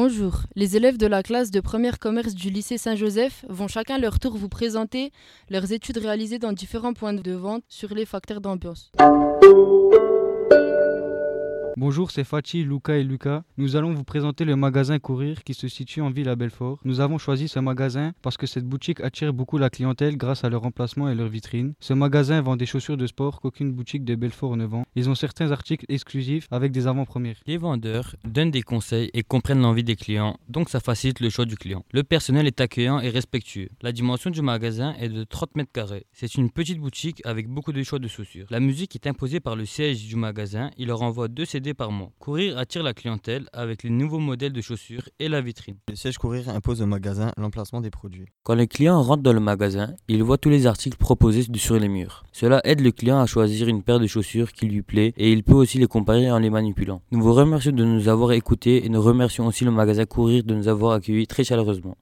Bonjour, les élèves de la classe de première commerce du lycée Saint-Joseph vont chacun leur tour vous présenter leurs études réalisées dans différents points de vente sur les facteurs d'ambiance. Bonjour, c'est Fatih, Luca et Lucas. Nous allons vous présenter le magasin Courir qui se situe en ville à Belfort. Nous avons choisi ce magasin parce que cette boutique attire beaucoup la clientèle grâce à leur emplacement et leur vitrine. Ce magasin vend des chaussures de sport qu'aucune boutique de Belfort ne vend. Ils ont certains articles exclusifs avec des avant-premières. Les vendeurs donnent des conseils et comprennent l'envie des clients, donc ça facilite le choix du client. Le personnel est accueillant et respectueux. La dimension du magasin est de 30 mètres carrés. C'est une petite boutique avec beaucoup de choix de chaussures. La musique est imposée par le siège du magasin. Il leur envoie deux CD par mois. Courir attire la clientèle avec les nouveaux modèles de chaussures et la vitrine. Le siège Courir impose au magasin l'emplacement des produits. Quand le client rentre dans le magasin, il voit tous les articles proposés sur les murs. Cela aide le client à choisir une paire de chaussures qui lui plaît et il peut aussi les comparer en les manipulant. Nous vous remercions de nous avoir écoutés et nous remercions aussi le magasin Courir de nous avoir accueillis très chaleureusement.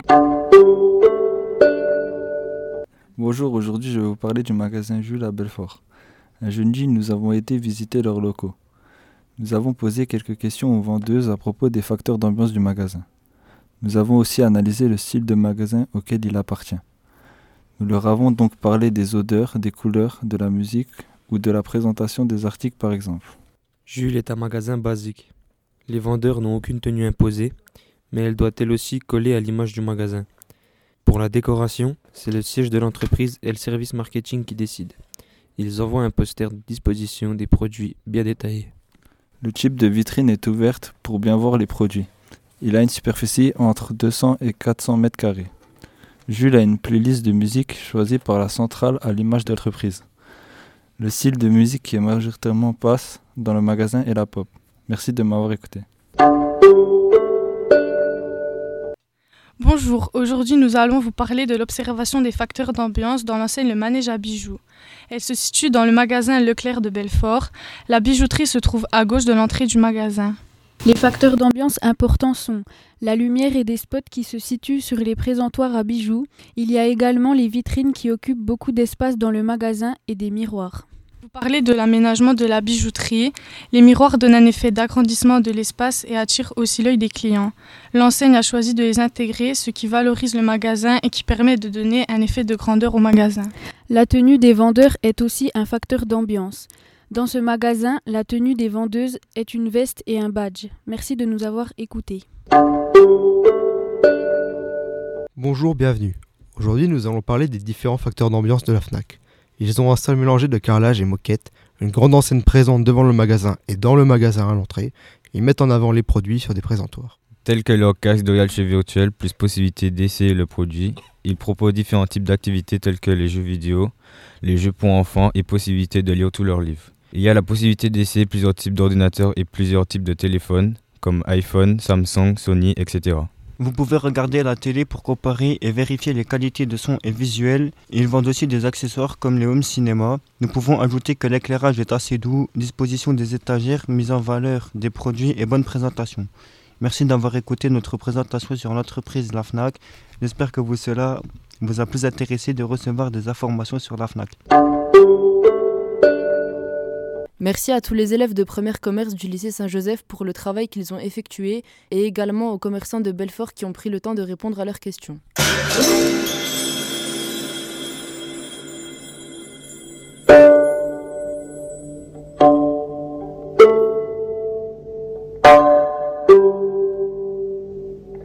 Bonjour, aujourd'hui je vais vous parler du magasin Jules à Belfort. Un jeudi, nous avons été visiter leurs locaux. Nous avons posé quelques questions aux vendeuses à propos des facteurs d'ambiance du magasin. Nous avons aussi analysé le style de magasin auquel il appartient. Nous leur avons donc parlé des odeurs, des couleurs, de la musique ou de la présentation des articles par exemple. Jules est un magasin basique. Les vendeurs n'ont aucune tenue imposée, mais elle doit elle aussi coller à l'image du magasin. Pour la décoration, c'est le siège de l'entreprise et le service marketing qui décident. Ils envoient un poster de disposition des produits bien détaillés. Le type de vitrine est ouverte pour bien voir les produits. Il a une superficie entre 200 et 400 mètres carrés. Jules a une playlist de musique choisie par la centrale à l'image d'entreprise. Le style de musique qui est majoritairement passe dans le magasin est la pop. Merci de m'avoir écouté. Bonjour, aujourd'hui nous allons vous parler de l'observation des facteurs d'ambiance dans l'enseigne Le Manège à bijoux. Elle se situe dans le magasin Leclerc de Belfort. La bijouterie se trouve à gauche de l'entrée du magasin. Les facteurs d'ambiance importants sont la lumière et des spots qui se situent sur les présentoirs à bijoux. Il y a également les vitrines qui occupent beaucoup d'espace dans le magasin et des miroirs. Vous parlez de l'aménagement de la bijouterie. Les miroirs donnent un effet d'agrandissement de l'espace et attirent aussi l'œil des clients. L'enseigne a choisi de les intégrer, ce qui valorise le magasin et qui permet de donner un effet de grandeur au magasin. La tenue des vendeurs est aussi un facteur d'ambiance. Dans ce magasin, la tenue des vendeuses est une veste et un badge. Merci de nous avoir écoutés. Bonjour, bienvenue. Aujourd'hui, nous allons parler des différents facteurs d'ambiance de la FNAC. Ils ont un style mélangé de carrelage et moquette, une grande enseigne présente devant le magasin et dans le magasin à l'entrée. Ils mettent en avant les produits sur des présentoirs. Tels que leur casque de réalité virtuelle plus possibilité d'essayer le produit. Ils proposent différents types d'activités tels que les jeux vidéo, les jeux pour enfants et possibilité de lire tous leurs livres. Il y a la possibilité d'essayer plusieurs types d'ordinateurs et plusieurs types de téléphones, comme iPhone, Samsung, Sony, etc. Vous pouvez regarder la télé pour comparer et vérifier les qualités de son et visuel. Ils vendent aussi des accessoires comme les home cinéma. Nous pouvons ajouter que l'éclairage est assez doux, disposition des étagères, mise en valeur des produits et bonne présentation. Merci d'avoir écouté notre présentation sur l'entreprise La FNAC. J'espère que cela vous a plus intéressé de recevoir des informations sur la FNAC. Merci à tous les élèves de première commerce du lycée Saint-Joseph pour le travail qu'ils ont effectué et également aux commerçants de Belfort qui ont pris le temps de répondre à leurs questions.